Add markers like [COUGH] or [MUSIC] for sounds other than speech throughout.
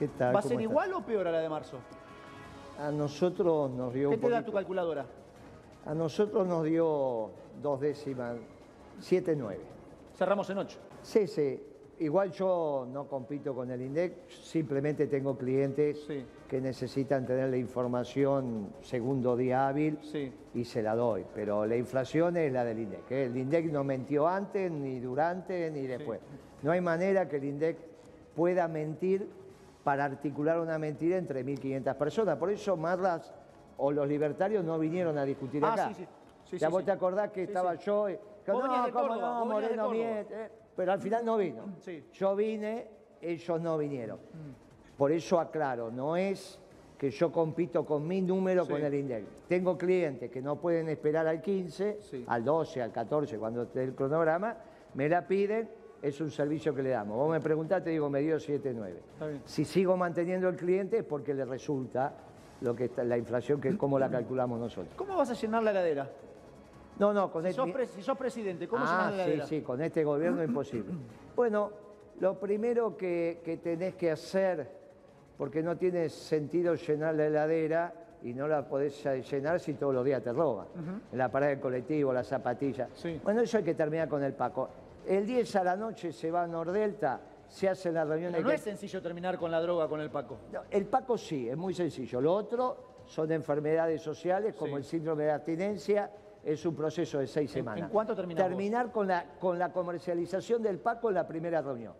¿Qué tal? ¿Va a ¿Cómo ser igual o peor a la de marzo? A nosotros nos dio ¿Qué te da tu calculadora? A nosotros nos dio dos décimas, 7, 9. Cerramos en 8. Sí, sí. Igual yo no compito con el INDEC, simplemente tengo clientes Sí. que necesitan tener la información segundo día hábil Sí. y se la doy. Pero la inflación es la del INDEC. ¿eh? El INDEC no mentió antes, ni durante, ni después. No hay manera que el INDEC pueda mentir para articular una mentira entre 1.500 personas. Por eso Marras o los libertarios no vinieron a discutir Ah, acá. sí, sí. Sí, ya vos te acordás que estaba yo... que Vos no, ¿cómo Córdoba, no, Moreno. Miet, eh, pero al final no vino. Sí. Yo vine, ellos no vinieron. Por eso aclaro, no es que yo compito con mi número con el INDEC. Tengo clientes que no pueden esperar al 15, Sí. al 12, al 14, cuando esté el cronograma, me la piden, es un servicio que le damos. Vos me preguntás, te digo, me dio 7, 9. Está bien. Si sigo manteniendo el cliente es porque le resulta lo que está, la inflación, que cómo la calculamos nosotros. ¿Cómo vas a llenar la heladera? No, no, con Si este- sos, pre- si sos presidente, ¿cómo ah, llenas la sí, heladera? sí, con este gobierno imposible. [CLEARS THROAT] Bueno, lo primero que, que tenés que hacer, porque no tiene sentido llenar la heladera y no la podés llenar si todos los días te roban. En la parada del colectivo, las zapatillas. Sí. Bueno, eso hay que terminar con el Paco. El 10 a la noche se va a Nordelta, se hacen las reuniones. Pero no que- es sencillo terminar con la droga con el Paco. no, el Paco sí, es muy sencillo. Lo otro son enfermedades sociales como Sí. el síndrome de abstinencia. Es un proceso de seis ¿En- semanas. en cuánto terminás Terminar con la, con la comercialización del Paco en la primera reunión.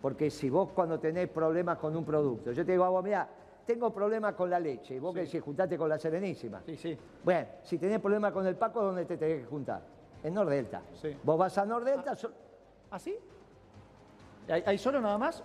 Porque si vos cuando tenés problemas con un producto, yo te digo, a vos, mira, tengo problemas con la leche, y vos que decís, juntate con la Serenísima. Sí, sí. Bueno, si tenés problemas con el Paco, ¿dónde te tenés que juntar? En Nordelta. Sí. Vos vas a Nordelta, so- ¿Ah, sí? ¿Hay, hay solo nada más?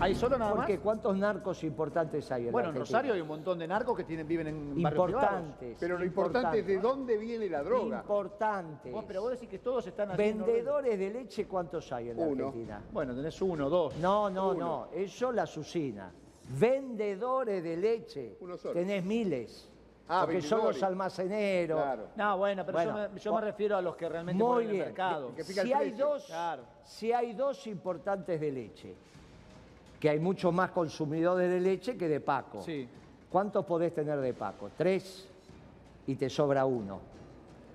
¿Hay solo nada porque más? ¿cuántos narcos importantes hay en la Bueno, en? Rosario hay un montón de narcos que tienen, viven en. Importantes. Pero lo importante es de dónde viene la droga. Importantes. Vos, pero vos decís que todos están haciendo... Vendedores de leche, ¿cuántos hay en la Uno. Argentina? Bueno, tenés uno, dos. No, no, no. Eso las usina. Vendedores de leche. Uno solo. Tenés miles. Ah, porque son vendedores. los almaceneros. Claro. No, bueno, pero Bueno, yo, me, yo po- me refiero a los que realmente Muy ponen bien. el mercado. Que- que fija el Si hay, dos, Claro. si hay dos importantes de leche, que hay muchos más consumidores de leche que de Paco. Sí. ¿Cuántos podés tener de Paco? Tres y te sobra uno.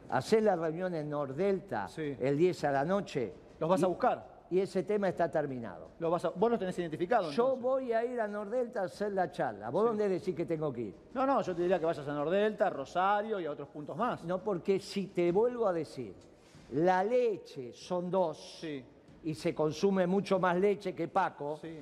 Hacés la reunión en Nordelta Sí. el 10 a la noche. ¿Los vas y- a buscar? Y ese tema está terminado. Vas a- ¿Vos los tenés identificados? Yo voy a ir a Nordelta a hacer la charla. ¿Vos dónde decís que tengo que ir? No, no, yo te diría que vayas a Nordelta, Rosario y a otros puntos más. No, porque si te vuelvo a decir, la leche son dos Sí. y se consume mucho más leche que Paco, Sí.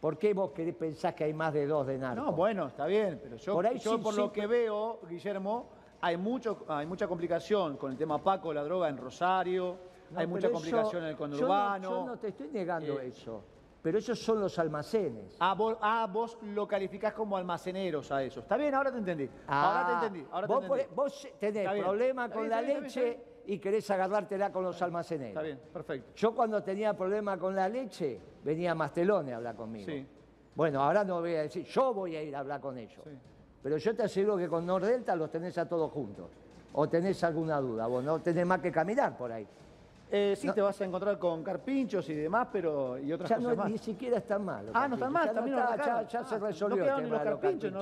¿por qué vos querés pensar que hay más de dos de narco? No, bueno, está bien, pero yo Por ahí yo sí, por lo que veo, Guillermo, hay, mucho, hay mucha complicación con el tema Paco, la droga en Rosario, No, hay mucha eso- complicación en el yo no- conurbano. Yo no, te estoy negando Eh, eso, pero esos son los almacenes. Ah vos, ah, vos lo calificás como almaceneros a eso. Está bien, ahora te entendí. ahora te Ah, entendí. Ahora te vos, entendí. vos tenés está con la leche y querés agarrártela con los almaceneros. Está bien, perfecto. Yo cuando tenía problemas con la leche, venía Mastelone a hablar conmigo. Sí. Bueno, ahora no voy a decir, yo voy a ir a hablar con ellos. Sí. Pero yo te aseguro que con Nordelta los tenés a todos juntos. ¿O tenés alguna duda? Vos no tenés más que caminar por ahí. Eh, sí, No. te vas a encontrar con carpinchos y demás, pero y otras Ya cosas no, más. ni siquiera están mal. Ah, no están mal, Ya también está, los ya, ya se Ah, resolvió no quedaron ni los los carpinchos,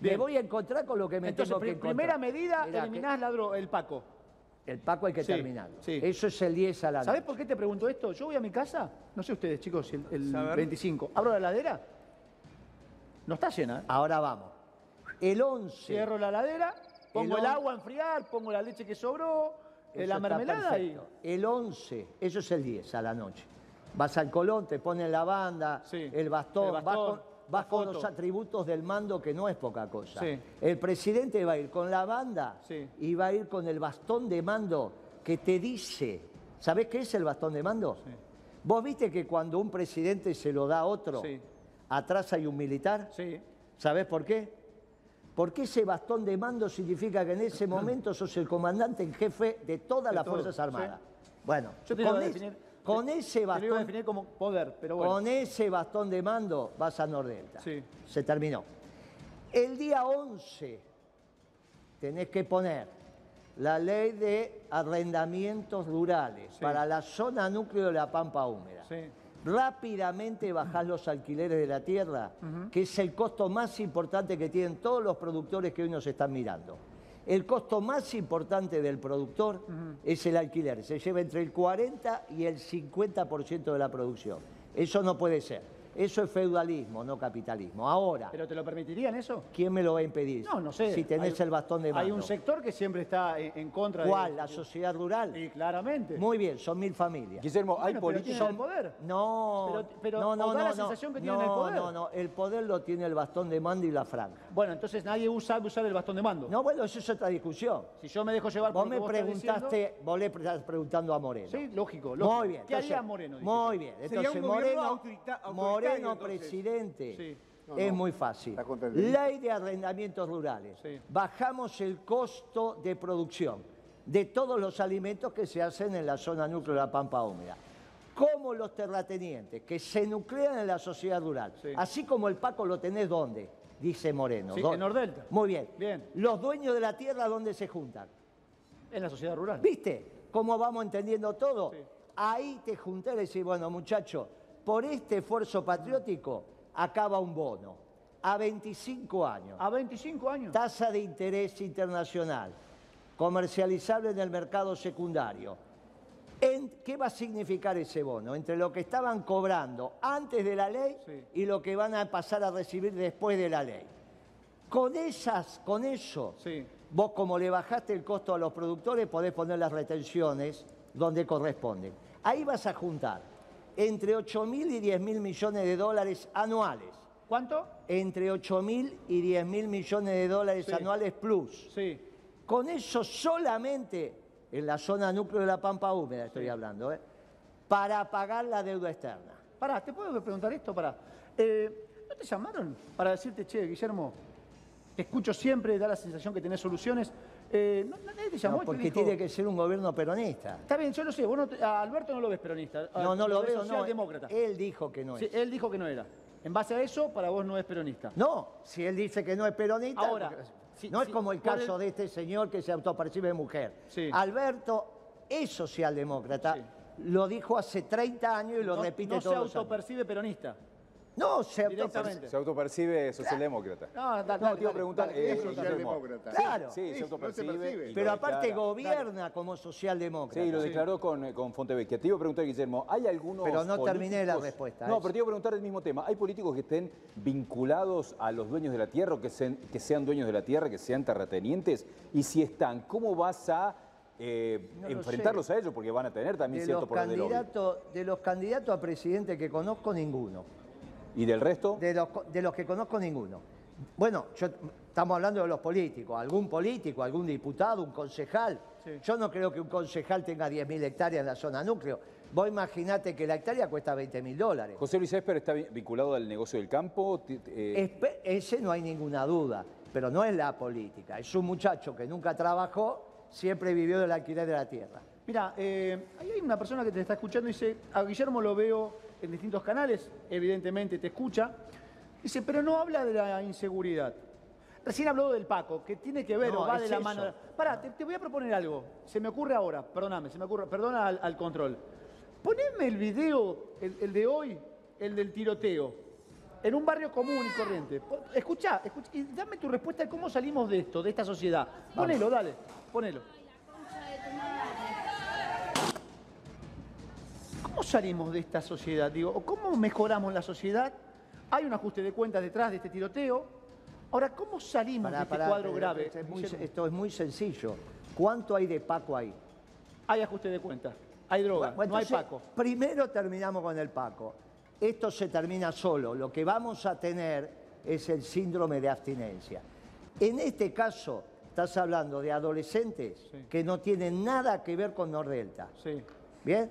Me voy a encontrar con lo que me Entonces, tengo que encontrar. primera medida, Mirá, eliminás la dro- el Paco. El Paco hay que Sí, terminarlo. sí. Eso es el 10 a la ¿Sabés por qué te pregunto esto? Yo voy a mi casa, no sé ustedes, chicos, si el, el A ver. 25. Abro la heladera, no está llena. ¿eh? Ahora vamos. El 11. Cierro la heladera, pongo el, agua a enfriar, pongo la leche que sobró, Eso la mermelada y. El 11, eso es el 10 a la noche. Vas al Colón, te ponen la banda, Sí, el, bastón, el vas con, vas los atributos del mando que no es poca cosa. Sí. El presidente va a ir con la banda Sí. y va a ir con el bastón de mando que te dice, ¿sabés qué es el bastón de mando? Sí. Vos viste que cuando un presidente se lo da a otro, atrás hay un militar. Sí. ¿Sabés por qué? Porque ese bastón de mando significa que en ese momento sos el comandante en jefe de todas De las todo, Fuerzas Armadas. sí. Bueno, Yo te con, voy a es- definir. con te- ese Te lo iba a bastón, definir como poder, pero bueno. con ese bastón de mando vas a Nordelta. Sí. Se terminó. El día 11 tenés que poner la ley de arrendamientos rurales Sí. para la zona núcleo de la Pampa Húmeda. Sí. Rápidamente bajás los alquileres de la tierra, que es el costo más importante que tienen todos los productores que hoy nos están mirando. El costo más importante del productor es el alquiler. Se lleva entre el 40 y el 50% de la producción. Eso no puede ser. Eso es feudalismo, no capitalismo. Ahora, ¿Pero te lo permitirían eso? ¿quién me lo va a impedir? No, no sé. Si tenés Hay- el bastón de mando. Hay un sector que siempre está en, en contra de... ¿Cuál? ¿La sociedad rural? Sí, claramente. Muy bien, son mil familias. Guillermo, hay Bueno, pero políticos... el poder. No, Pero- pero no, no, o da no, la no. sensación que no, tienen el poder. No, no, el poder lo tiene el bastón de mando y la franja. Bueno, entonces nadie usa, sabe usar el bastón de mando. No, bueno, eso es otra discusión. Si yo me dejo llevar Vos por me vos estás preguntaste, diciendo- vos le estás preguntando a Moreno. Sí, lógico, lógico. Muy bien. ¿Qué haría entonces- Moreno? Dije. Muy bien. Sería Entonces, un Moreno, autorita- Moreno entonces. presidente, Sí. No, es no. muy fácil. Ley de arrendamientos rurales. Sí. Bajamos el costo de producción de todos los alimentos que se hacen en la zona núcleo de la Pampa Húmeda. Como los terratenientes que se nuclean en la sociedad rural. Sí. Así como el Paco lo tenés ¿dónde? Dice Moreno. Sí, en Nordelta. Muy bien. Bien. Los dueños de la tierra, ¿dónde se juntan? En la sociedad rural. ¿Viste cómo vamos entendiendo todo? Ahí te junté y decís, bueno, muchacho, por este esfuerzo patriótico acaba un bono a 25 años. A 25 años. Tasa de interés internacional, comercializable en el mercado secundario. En- ¿Qué va a significar ese bono? Entre lo que estaban cobrando antes de la ley Sí. y lo que van a pasar a recibir después de la ley. Con esas, con eso, Sí. vos como le bajaste el costo a los productores, podés poner las retenciones donde corresponden. Ahí vas a juntar entre 8 mil y 10 mil millones de dólares anuales. ¿Cuánto? Entre 8 mil y 10 mil millones de dólares Sí. anuales plus. Sí. Con eso solamente en la zona núcleo de la Pampa Húmeda estoy hablando, ¿eh? para pagar la deuda externa. Pará, ¿te puedo preguntar esto? Pará. Eh, ¿No te llamaron para decirte, che, Guillermo, te escucho siempre, da la sensación que tenés soluciones? Eh, ¿no- ¿Nadie te llamó No, y te porque dijo- tiene que ser un gobierno peronista. Está bien, yo lo sé, vos no a Alberto no lo ves peronista. a- No, no lo veo, no. socialdemócrata. Él dijo que no Sí, es. él dijo que no era. En base a eso, para vos no es peronista. No, si él dice que no es peronista, Ahora, si- no es como el caso el- de este señor que se autopercibe mujer. Sí. Alberto es socialdemócrata, Sí. lo dijo hace 30 años y lo no, repite no se todos los años. autopercibe peronista. No, se Directamente. Se autopercibe socialdemócrata. No, da- No, dale, te iba a preguntar... dale, eh, Es socialdemócrata. Claro. Sí, Sí, se no se autopercibe. Pero aparte declara. gobierna como socialdemócrata. Sí, lo Sí. declaró con, con Fontevecchia. Te iba a preguntar, Guillermo, ¿hay algunos Pero no terminé la respuesta, No, ¿eh? pero te iba a preguntar el mismo tema. ¿Hay políticos que estén vinculados a los dueños de la tierra o que sean, que sean dueños de la tierra, que sean terratenientes? Y si están, ¿cómo vas a eh, No lo enfrentarlos a ellos? Porque van a tener también De cierto los, poder de de los candidatos a presidente que conozco, ninguno. ¿Y del resto? De los, co- de los que conozco, ninguno. Bueno, yo- estamos hablando de los políticos. Algún político, algún diputado, un concejal. Sí. Yo no creo que un concejal tenga 10.000 hectáreas en la zona núcleo. Vos imaginate que la hectárea cuesta 20.000 dólares. José Luis Esper está vi- vinculado al negocio del campo. Eh, Ese no hay ninguna duda, pero no es la política. Es un muchacho que nunca trabajó, siempre vivió del alquiler de la tierra. Mira, eh, ahí hay una persona que te está escuchando y dice, a Guillermo lo veo en distintos canales, evidentemente te escucha. Dice, pero no habla de la inseguridad. Recién habló del Paco, que tiene que ver No, o va de la eso. mano. Pará, te, te voy a proponer algo. Se me ocurre ahora, perdóname, se me ocurre, perdona al, al control. Poneme el video, el, el de hoy, el del tiroteo, en un barrio común y corriente. Escuchá, y dame tu respuesta de cómo salimos de esto, de esta sociedad. Ponelo, dale, ponelo. ¿Cómo salimos de esta sociedad? Digo, ¿o ¿cómo mejoramos la sociedad? Hay un ajuste de cuentas detrás de este tiroteo. Ahora, ¿cómo salimos Pará, de este pará, cuadro pero grave? esto es, muy, Guillermo? esto es muy sencillo. ¿Cuánto hay de Paco ahí? Hay ajuste de cuentas, hay droga, Bueno, no hay Paco. Primero terminamos con el Paco. Esto se termina solo. Lo que vamos a tener es el síndrome de abstinencia. En este caso, estás hablando de adolescentes Sí. que no tienen nada que ver con Nordelta. Sí. ¿Bien?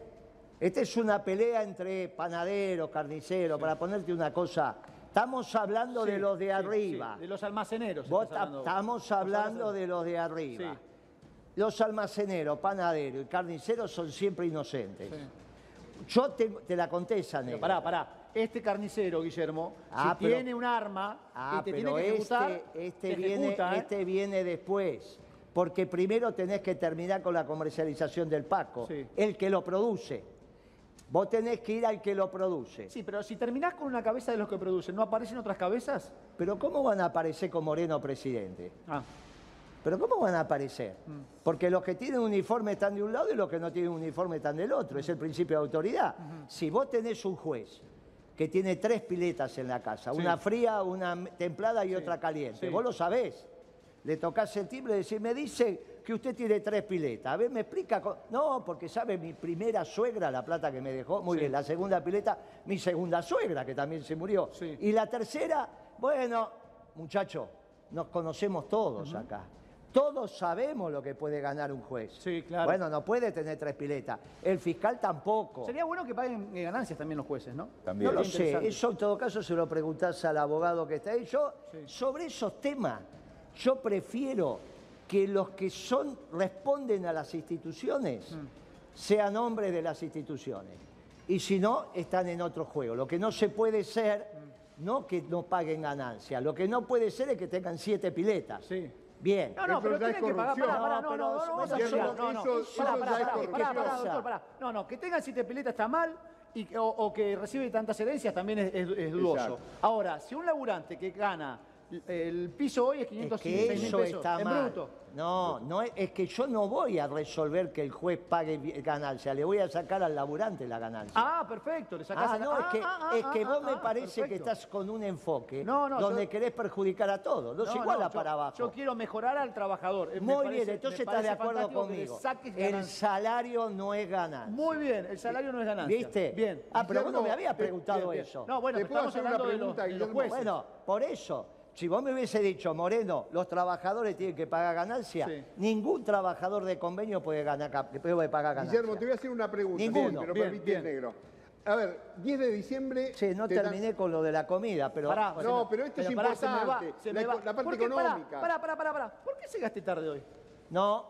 Esta es una pelea entre panaderos, carniceros, para ponerte una cosa. Estamos hablando de los de sí, arriba. de los almaceneros. Vos hablando. estamos hablando de los de arriba. Los almaceneros, panaderos y carniceros son siempre inocentes. Yo te, te la conté esa Pero negra. pará, pará. Este carnicero, Guillermo, Ah, si pero- tiene un arma Ah, y te pero tiene que ejecutar, este, este, te viene, ejecuta, ¿eh? este viene después. Porque primero tenés que terminar con la comercialización del Paco, Sí. el que lo produce. Vos tenés que ir al que lo produce. Sí, pero si terminás con una cabeza de los que producen, ¿no aparecen otras cabezas? Pero ¿cómo van a aparecer con Moreno presidente? Ah, ¿Pero cómo van a aparecer? Mm. Porque los que tienen uniforme están de un lado y los que no tienen uniforme están del otro. Es el principio de autoridad. Si vos tenés un juez que tiene tres piletas en la casa, una fría, una templada y otra caliente, sí. vos lo sabés. Le tocás el timbre y decís, me dice que usted tiene tres piletas. A ver, me explica. No, porque sabe mi primera suegra la plata que me dejó. Muy bien, la segunda pileta, mi segunda suegra, que también se murió. Sí. Y la tercera, bueno, muchacho, nos conocemos todos acá. Todos sabemos lo que puede ganar un juez. Sí, claro. Bueno, no puede tener tres piletas. El fiscal tampoco. sería bueno que paguen eh, ganancias también los jueces, ¿no? También. No lo sé, eso en todo caso se lo preguntás al abogado que está ahí. Yo, sobre esos temas, yo prefiero que los que son, responden a las instituciones Mm. sean hombres de las instituciones. Y si no, están en otro juego. Lo que no se puede ser, Mm. no que no paguen ganancias, lo que no puede ser es que tengan siete piletas. Sí. Bien. No, no, Eso pero tienen que pagar. Pará, pará, No, no, no, no, no, vamos a eso- llegar. No, no. eso- eso Pará, ya pará, es pará, corrupción. pará, pará, ¿Qué pasa? doctor, pará. No, no, que tengan siete piletas está mal y, o, o que recibe tantas herencias también es, es- es dudoso. Exacto. Ahora, si un laburante que gana el piso hoy es Es 506 que eso pesos está en mal. bruto. No, no es, es que yo no voy a resolver que el juez pague ganancia, le voy a sacar al laburante la ganancia. Ah, perfecto, le sacás Ah, a- no, es que, ah, ah, es que ah, vos ah, me parece que estás con un enfoque No, no, donde yo- querés perjudicar a todos, no, es No, igual no, a yo- para abajo. Yo quiero mejorar al trabajador. Eh, Muy parece- bien, entonces estás de acuerdo conmigo. El salario no es ganancia. Muy bien, el salario no es ganancia. ¿Viste? Bien. Ah, pero vos no me habías preguntado Bien, bien. eso. No, bueno, ¿Te puedo estamos hacer una hablando de los, pregunta, de los Guillermo? jueces. Bueno, por eso, si vos me hubiese dicho, Moreno, los trabajadores tienen que pagar ganancia, Sí. ningún trabajador de convenio puede, ganar, puede pagar ganancia. Guillermo, te voy a hacer una pregunta. Ninguno. Bien, permitís, bien. negro. A ver, 10 de diciembre. Sí, no dan- terminé con lo de la comida, pero... Pará, No, me- pero esto es pará, se me va, importante, se la me eco- va. la parte económica. Pará, pará, pará, pará. ¿Por qué llegaste tarde hoy? No,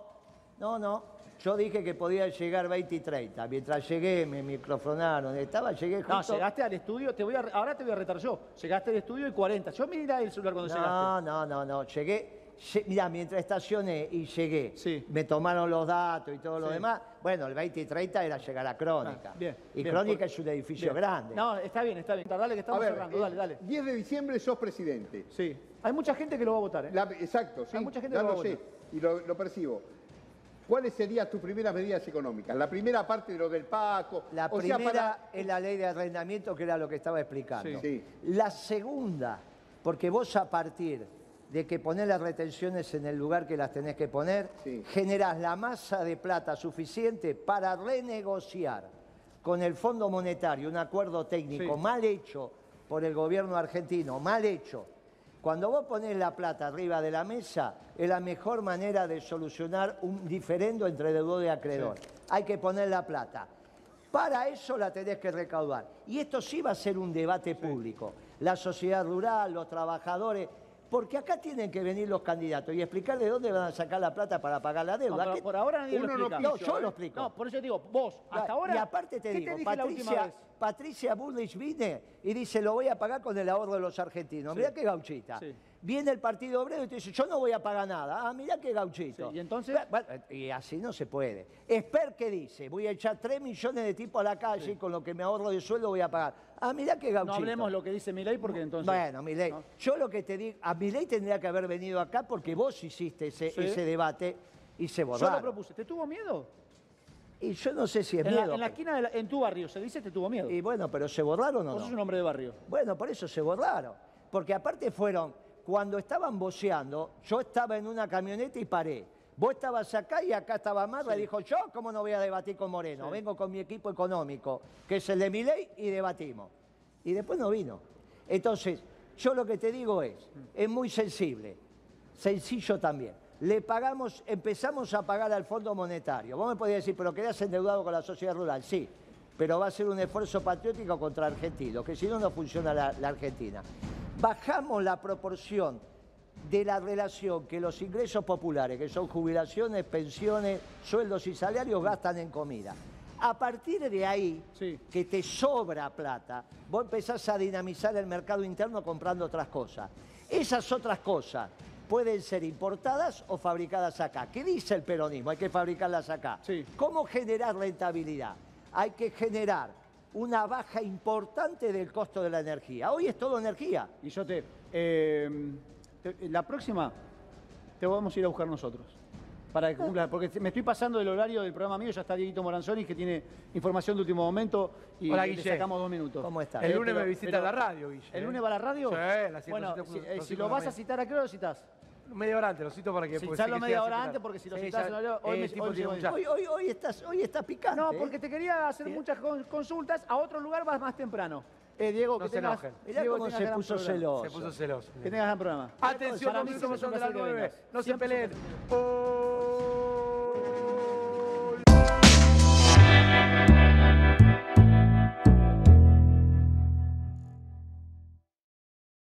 no, no. Yo dije que podía llegar 20 y 30. Mientras llegué, me microfonaron. Estaba, llegué No, justo... llegaste al estudio, te voy a, ahora te voy a retar yo. Llegaste al estudio y 40. Yo mirá el celular cuando No, llegaste. no, no, no. Llegué... lle- Mirá, mientras estacioné y llegué, Sí. me tomaron los datos y todo lo Sí. demás. Bueno, el 20 y 30 era llegar a Crónica. Ah, bien, y bien, Crónica es un edificio Bien. grande. No, está bien, está bien. Dale que estamos ver, cerrando, eh, dale, dale. 10 de diciembre sos presidente. Sí. Hay mucha gente que lo va a votar, ¿eh? La- exacto, sí. Hay mucha gente ya que lo lo va a sé y lo, lo percibo. ¿Cuáles serían tus primeras medidas económicas? La primera parte de lo del Paco. La o sea, primera para- es la ley de arrendamiento, que era lo que estaba explicando. Sí. La segunda, porque vos a partir de que ponés las retenciones en el lugar que las tenés que poner, Sí. generás la masa de plata suficiente para renegociar con el Fondo Monetario un acuerdo técnico Sí. mal hecho por el gobierno argentino, mal hecho. Cuando vos ponés la plata arriba de la mesa, es la mejor manera de solucionar un diferendo entre deudor y acreedor. Hay que poner la plata. Para eso la tenés que recaudar. Y esto sí va a ser un debate público. La sociedad rural, los trabajadores, porque acá tienen que venir los candidatos y explicar de dónde van a sacar la plata para pagar la No, deuda. pero ¿Qué- por ahora nadie lo Uno no explica. No, yo lo explico. No, por eso digo, vos, hasta ahora. Y aparte te ¿qué digo, te Patricia? Patricia Bullrich vine y dice, lo voy a pagar con el ahorro de los argentinos. Mirá qué gauchita. Sí. Viene el Partido Obrero y te dice, yo no voy a pagar nada. Ah, mirá qué gauchito. Sí, ¿y entonces? Bueno, y así no se puede. Esper que dice, voy a echar 3 millones de tipos a la calle y con lo que me ahorro de sueldo voy a pagar. Ah, mirá qué gauchito. No hablemos lo que dice Milei porque entonces. Bueno, Milei, ¿no? yo lo que te digo, a Milei tendría que haber venido acá porque vos hiciste ese, Sí. ese debate y se Yo borraron. lo propuse. ¿Te tuvo miedo? Y yo no sé si es En la, miedo. en la esquina, de la- en tu barrio, se dice te tuvo miedo. Y bueno, pero ¿se borraron o Vos no? sos un hombre de barrio. Bueno, por eso se borraron. Porque aparte fueron, cuando estaban boceando, yo estaba en una camioneta y paré. Vos estabas acá y acá estaba Marra y dijo, yo cómo no voy a debatir con Moreno, vengo con mi equipo económico, que es el de Milei, y debatimos. Y después no vino. Entonces, yo lo que te digo es, es muy sensible, sencillo también. Le pagamos, empezamos a pagar al Fondo Monetario. Vos me podías decir, pero quedás endeudado con la sociedad rural. Sí, pero va a ser un esfuerzo patriótico contra argentinos, que si no, no funciona la, la Argentina. Bajamos la proporción de la relación que los ingresos populares, que son jubilaciones, pensiones, sueldos y salarios, gastan en comida. A partir de ahí, Sí. que te sobra plata, vos empezás a dinamizar el mercado interno comprando otras cosas. Esas otras cosas pueden ser importadas o fabricadas acá. ¿Qué dice el peronismo? Hay que fabricarlas acá. Sí. ¿Cómo generar rentabilidad? hay que generar una baja importante del costo de la energía. Hoy es todo energía. Y yo te, eh, te- La próxima te vamos a ir a buscar nosotros. Para que cumpla, porque me estoy pasando del horario del programa mío, ya está Dieguito Moranzoni, que tiene información de último momento y Hola, le sacamos dos minutos. ¿Cómo está? El lunes pero- me visita pero- la radio, Guille. ¿El ¿eh? lunes va a la radio? Sí, la Bueno, 107.9. si, eh, si lo vas a citar, ¿a qué hora lo citas? Media hora antes, lo cito para que... Sí, sé que media hora antes, porque si lo en horario- hoy eh, hoy Hoy, hoy, hoy, estás, hoy está picante. No, ¿eh? porque te quería hacer muchas con- consultas. A otro lugar vas más temprano. Eh, Diego, No que se tengas. Mirá Diego, cómo se puso programa. celoso. Se puso celoso. Que tengas gran programa. Atención, son de las un placer que nueve. vengas. No se peleen. ¡Oh!